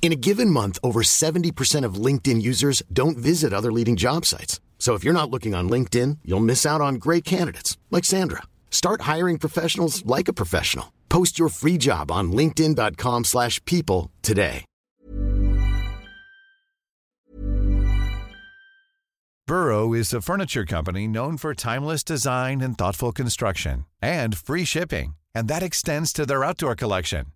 In a given month, over 70% of LinkedIn users don't visit other leading job sites. So if you're not looking on LinkedIn, you'll miss out on great candidates like Sandra. Start hiring professionals like a professional. Post your free job on linkedin.com/people today. Burrow is a furniture company known for timeless design and thoughtful construction and free shipping, and that extends to their outdoor collection.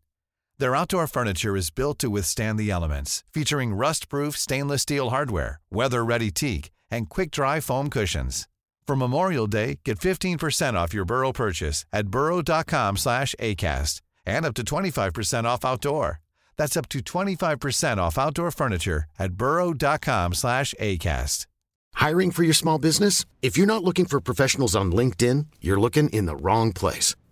Their outdoor furniture is built to withstand the elements, featuring rust-proof stainless steel hardware, weather-ready teak, and quick-dry foam cushions. For Memorial Day, get 15% off your Burrow purchase at burrow.com slash ACAST and up to 25% off outdoor. That's up to 25% off outdoor furniture at burrow.com slash ACAST. Hiring for your small business? If you're not looking for professionals on LinkedIn, you're looking in the wrong place.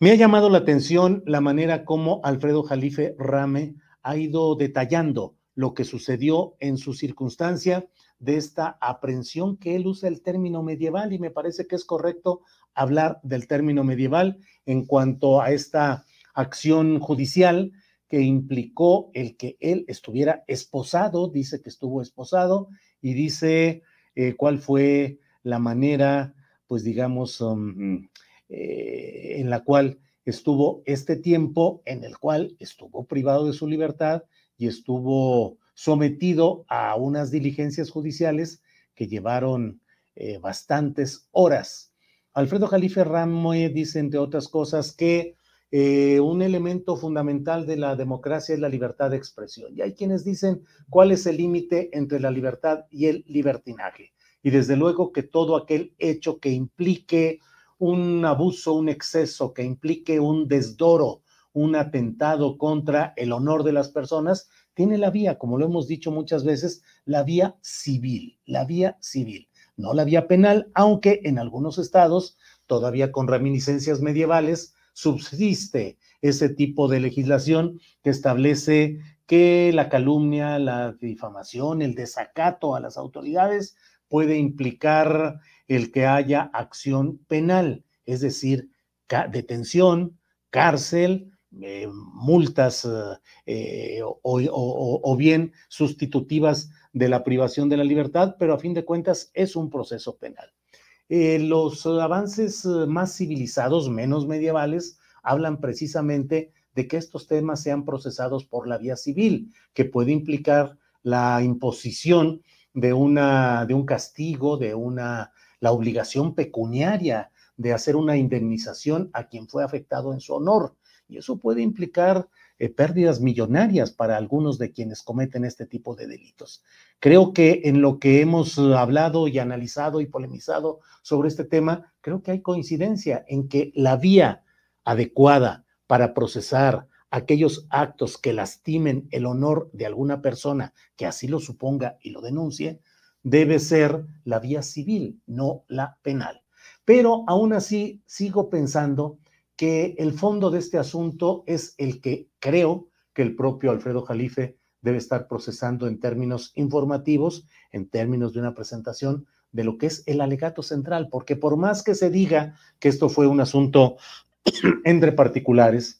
me ha llamado la atención la manera como Alfredo Jalife Rame ha ido detallando lo que sucedió en su circunstancia de esta aprehensión que él usa el término medieval y me parece que es correcto hablar del término medieval en cuanto a esta acción judicial que implicó el que él estuviera esposado, dice que estuvo esposado y dice eh, cuál fue la manera, pues digamos, um, eh, en la cual estuvo este tiempo en el cual estuvo privado de su libertad y estuvo sometido a unas diligencias judiciales que llevaron eh, bastantes horas. Alfredo Jalife Ramoy dice, entre otras cosas, que eh, un elemento fundamental de la democracia es la libertad de expresión. Y hay quienes dicen cuál es el límite entre la libertad y el libertinaje. Y desde luego que todo aquel hecho que implique un abuso, un exceso, que implique un desdoro, un atentado contra el honor de las personas, tiene la vía, como lo hemos dicho muchas veces, la vía civil, la vía civil, no la vía penal, aunque en algunos estados, todavía con reminiscencias medievales, subsiste ese tipo de legislación que establece que la calumnia, la difamación, el desacato a las autoridades puede implicar el que haya acción penal, es decir, detención, cárcel, eh, multas eh, o, bien sustitutivas de la privación de la libertad, pero a fin de cuentas es un proceso penal. Eh, los avances más civilizados, menos medievales, hablan precisamente de que estos temas sean procesados por la vía civil, que puede implicar la imposición de, una, de un castigo, de una, la obligación pecuniaria de hacer una indemnización a quien fue afectado en su honor y eso puede implicar eh, pérdidas millonarias para algunos de quienes cometen este tipo de delitos. Creo que en lo que hemos hablado y analizado y polemizado sobre este tema, creo que hay coincidencia en que la vía adecuada para procesar aquellos actos que lastimen el honor de alguna persona que así lo suponga y lo denuncie, debe ser la vía civil, no la penal. Pero aún así sigo pensando que el fondo de este asunto es el que creo que el propio Alfredo Jalife debe estar procesando en términos informativos, en términos de una presentación de lo que es el alegato central, porque por más que se diga que esto fue un asunto entre particulares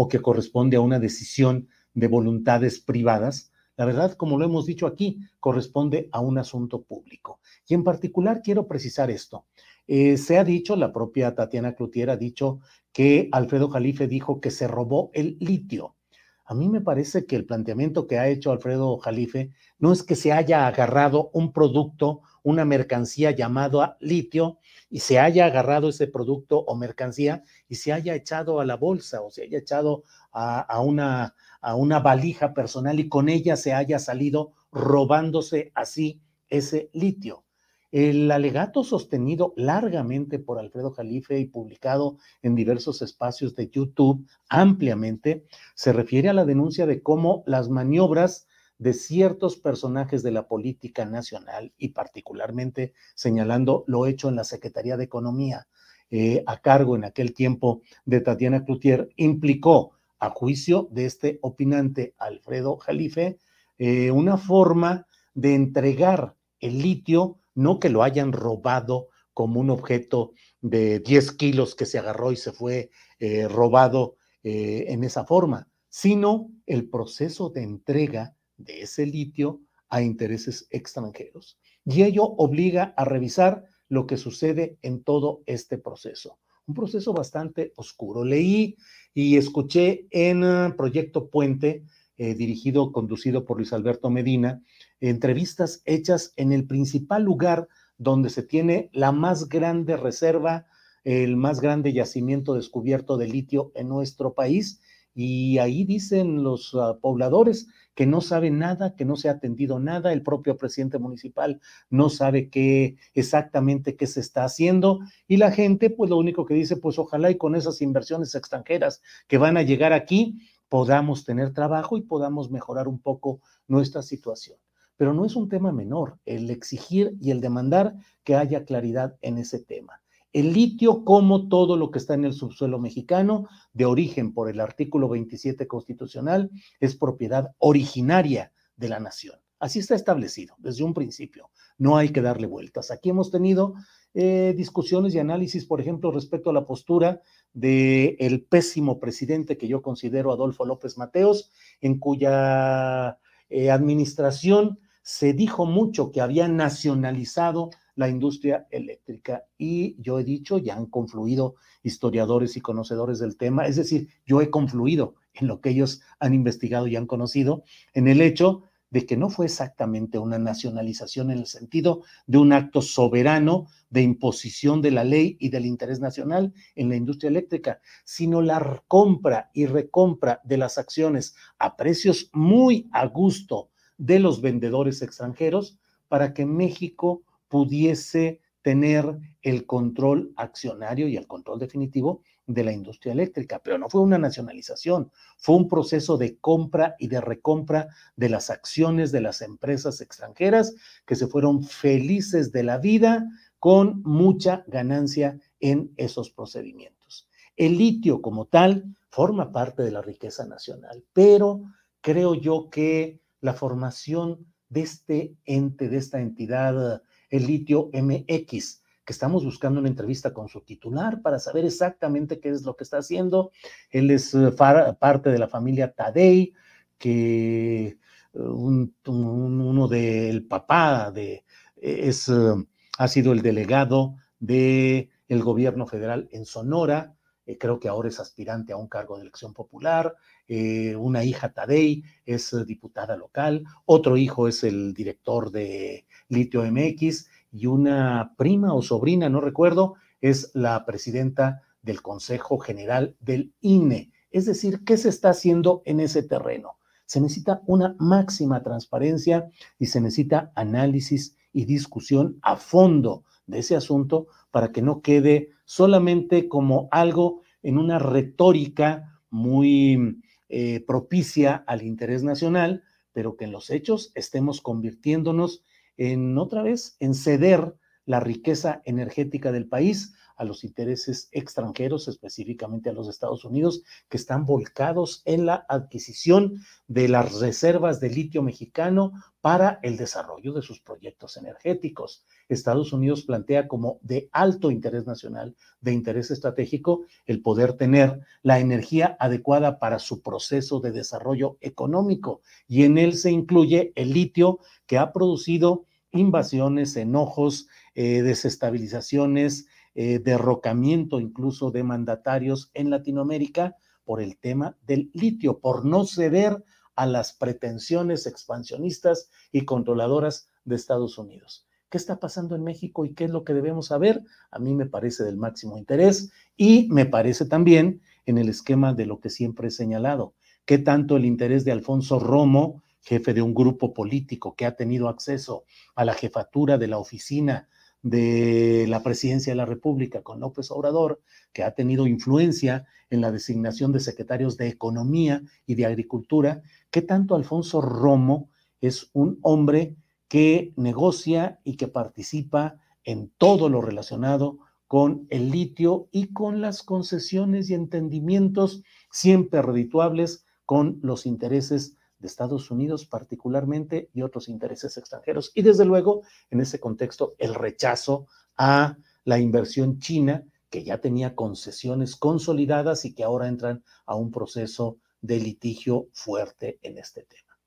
o que corresponde a una decisión de voluntades privadas, la verdad, como lo hemos dicho aquí, corresponde a un asunto público. Y en particular quiero precisar esto. Eh, se ha dicho, la propia Tatiana Cloutier ha dicho que Alfredo Jalife dijo que se robó el litio. A mí me parece que el planteamiento que ha hecho Alfredo Jalife no es que se haya agarrado un producto, una mercancía llamado litio, y se haya agarrado ese producto o mercancía y se haya echado a la bolsa o se haya echado a, una, a una valija personal y con ella se haya salido robándose así ese litio. El alegato sostenido largamente por Alfredo Jalife y publicado en diversos espacios de YouTube ampliamente se refiere a la denuncia de cómo las maniobras de ciertos personajes de la política nacional y particularmente señalando lo hecho en la Secretaría de Economía eh, a cargo en aquel tiempo de Tatiana Cloutier implicó a juicio de este opinante Alfredo Jalife eh, una forma de entregar el litio no que lo hayan robado como un objeto de 10 kilos que se agarró y se fue eh, robado en esa forma, sino el proceso de entrega de ese litio a intereses extranjeros. Y ello obliga a revisar lo que sucede en todo este proceso. Un proceso bastante oscuro. Leí y escuché en uh, Proyecto Puente, eh, dirigido, conducido por Luis Alberto Medina, entrevistas hechas en el principal lugar donde se tiene la más grande reserva, el más grande yacimiento descubierto de litio en nuestro país. Y ahí dicen los uh, pobladores que no saben nada, que no se ha atendido nada, el propio presidente municipal no sabe qué exactamente qué se está haciendo y la gente pues lo único que dice pues ojalá y con esas inversiones extranjeras que van a llegar aquí podamos tener trabajo y podamos mejorar un poco nuestra situación pero no es un tema menor el exigir y el demandar que haya claridad en ese tema. El litio, como todo lo que está en el subsuelo mexicano, de origen por el artículo 27 constitucional, es propiedad originaria de la nación. Así está establecido desde un principio. No hay que darle vueltas. Aquí hemos tenido eh, discusiones y análisis, por ejemplo, respecto a la postura del el pésimo presidente que yo considero Adolfo López Mateos, en cuya eh, administración se dijo mucho que había nacionalizado la industria eléctrica y yo he dicho, ya han confluido historiadores y conocedores del tema, es decir, yo he confluido en lo que ellos han investigado y han conocido, en el hecho de que no fue exactamente una nacionalización en el sentido de un acto soberano de imposición de la ley y del interés nacional en la industria eléctrica, sino la compra y recompra de las acciones a precios muy a gusto de los vendedores extranjeros para que México pudiese tener el control accionario y el control definitivo de la industria eléctrica, pero no fue una nacionalización, fue un proceso de compra y de recompra de las acciones de las empresas extranjeras que se fueron felices de la vida con mucha ganancia en esos procedimientos. El litio como tal forma parte de la riqueza nacional, pero creo yo que la formación de este ente, de esta entidad, el litio MX, que estamos buscando una entrevista con su titular para saber exactamente qué es lo que está haciendo. Él es eh, parte de la familia Tadei, que eh, uno del papá de, es, eh, ha sido el delegado del el gobierno federal en Sonora, creo que ahora es aspirante a un cargo de elección popular, eh, una hija Tadei es diputada local, otro hijo es el director de Litio MX y una prima o sobrina, no recuerdo, es la presidenta del Consejo General del INE. Es decir, ¿qué se está haciendo en ese terreno? Se necesita una máxima transparencia y se necesita análisis y discusión a fondo de ese asunto para que no quede solamente como algo en una retórica muy eh, propicia al interés nacional, pero que en los hechos estemos convirtiéndonos en otra vez en ceder la riqueza energética del país a los intereses extranjeros, específicamente a los Estados Unidos, que están volcados en la adquisición de las reservas de litio mexicano para el desarrollo de sus proyectos energéticos. Estados Unidos plantea como de alto interés nacional, de interés estratégico, el poder tener la energía adecuada para su proceso de desarrollo económico y en él se incluye el litio que ha producido invasiones, enojos, eh, desestabilizaciones, eh, derrocamiento incluso de mandatarios en Latinoamérica por el tema del litio, por no ceder a las pretensiones expansionistas y controladoras de Estados Unidos. ¿Qué está pasando en México y qué es lo que debemos saber? A mí me parece del máximo interés y me parece también en el esquema de lo que siempre he señalado, qué tanto el interés de Alfonso Romo, jefe de un grupo político que ha tenido acceso a la jefatura de la oficina de la presidencia de la República con López Obrador, que ha tenido influencia en la designación de secretarios de Economía y de Agricultura, que tanto Alfonso Romo es un hombre que negocia y que participa en todo lo relacionado con el litio y con las concesiones y entendimientos siempre redituables con los intereses de Estados Unidos particularmente y otros intereses extranjeros. Y desde luego, en ese contexto, el rechazo a la inversión china, que ya tenía concesiones consolidadas y que ahora entran a un proceso de litigio fuerte en este tema.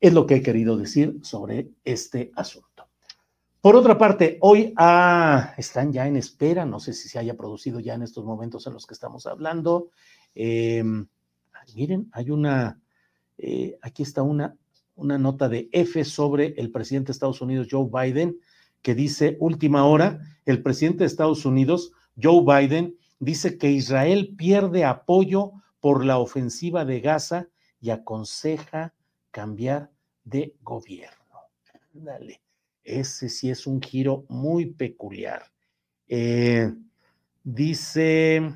Es lo que he querido decir sobre este asunto. Por otra parte, hoy ah, están ya en espera, no sé si se haya producido ya en estos momentos en los que estamos hablando. Em, miren, hay una eh, aquí está una, una nota de F sobre el presidente de Estados Unidos, Joe Biden, que dice, última hora, el presidente de Estados Unidos, Joe Biden, dice que Israel pierde apoyo por la ofensiva de Gaza y aconseja cambiar de gobierno. Dale, ese sí es un giro muy peculiar. Eh, dice,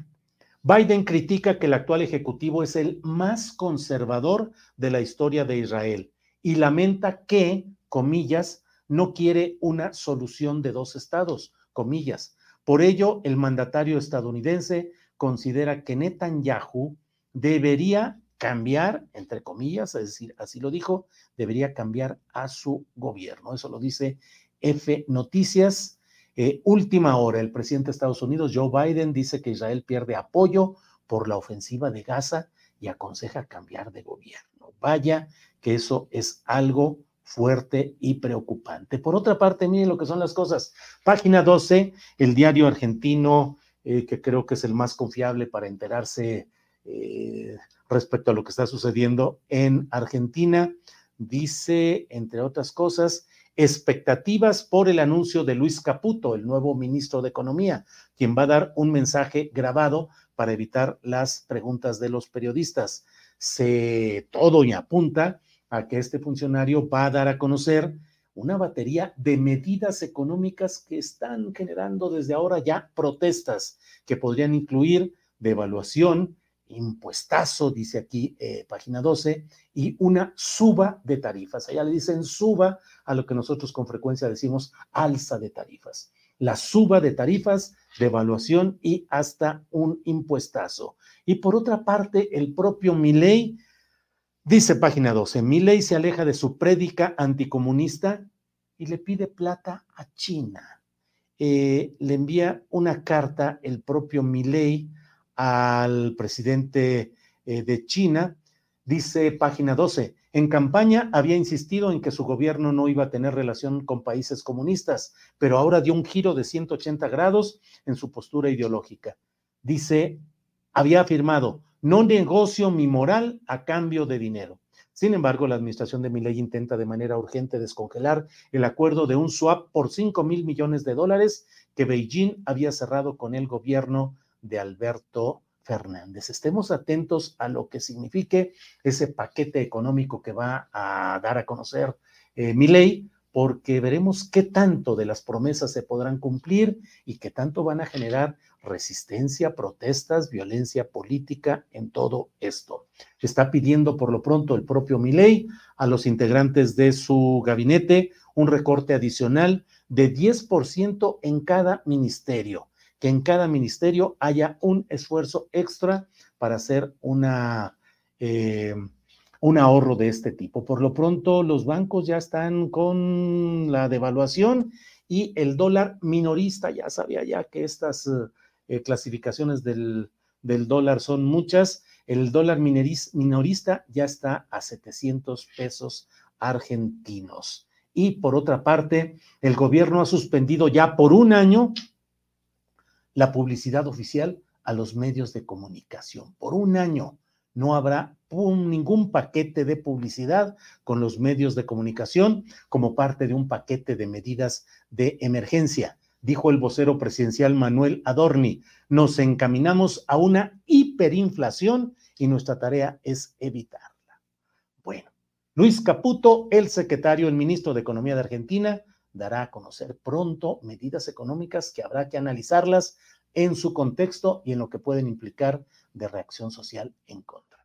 Biden critica que el actual ejecutivo es el más conservador de la historia de Israel y lamenta que, comillas, no quiere una solución de dos estados, comillas. Por ello, el mandatario estadounidense considera que Netanyahu debería cambiar, entre comillas, es decir, así lo dijo, debería cambiar a su gobierno. Eso lo dice F Noticias eh, última hora, el presidente de Estados Unidos, Joe Biden, dice que Israel pierde apoyo por la ofensiva de Gaza y aconseja cambiar de gobierno. Vaya que eso es algo fuerte y preocupante. Por otra parte, miren lo que son las cosas. Página 12, el diario argentino, eh, que creo que es el más confiable para enterarse eh, respecto a lo que está sucediendo en Argentina, dice, entre otras cosas, expectativas por el anuncio de Luis Caputo, el nuevo ministro de Economía, quien va a dar un mensaje grabado para evitar las preguntas de los periodistas. Se todo y apunta a que este funcionario va a dar a conocer una batería de medidas económicas que están generando desde ahora ya protestas que podrían incluir devaluación, impuestazo, dice aquí eh, página 12, y una suba de tarifas. Allá le dicen suba a lo que nosotros con frecuencia decimos alza de tarifas. La suba de tarifas, devaluación y hasta un impuestazo. Y por otra parte, el propio Milei, dice página 12, Milei se aleja de su prédica anticomunista y le pide plata a China. Eh, le envía una carta el propio Milei al presidente eh, de China. Dice página 12, en campaña había insistido en que su gobierno no iba a tener relación con países comunistas, pero ahora dio un giro de 180 grados en su postura ideológica. Dice, había afirmado, no negocio mi moral a cambio de dinero. Sin embargo, la administración de Milei intenta de manera urgente descongelar el acuerdo de un swap por 5 mil millones de dólares que Beijing había cerrado con el gobierno de Alberto Fernández. Estemos atentos a lo que signifique ese paquete económico que va a dar a conocer eh, mi ley, porque veremos qué tanto de las promesas se podrán cumplir y qué tanto van a generar resistencia, protestas, violencia política en todo esto. Está pidiendo por lo pronto el propio Milei a los integrantes de su gabinete un recorte adicional de 10% en cada ministerio que en cada ministerio haya un esfuerzo extra para hacer una, eh, un ahorro de este tipo. Por lo pronto, los bancos ya están con la devaluación y el dólar minorista, ya sabía ya que estas eh, clasificaciones del, del, dólar son muchas, el dólar minorista ya está a 700 pesos argentinos. Y por otra parte, el gobierno ha suspendido ya por un año la publicidad oficial a los medios de comunicación. Por un año no habrá ningún paquete de publicidad con los medios de comunicación como parte de un paquete de medidas de emergencia, dijo el vocero presidencial Manuel Adorni. Nos encaminamos a una hiperinflación y nuestra tarea es evitarla. Bueno, Luis Caputo, el secretario, el ministro de Economía de Argentina, dará a conocer pronto medidas económicas que habrá que analizarlas en su contexto y en lo que pueden implicar de reacción social en contra.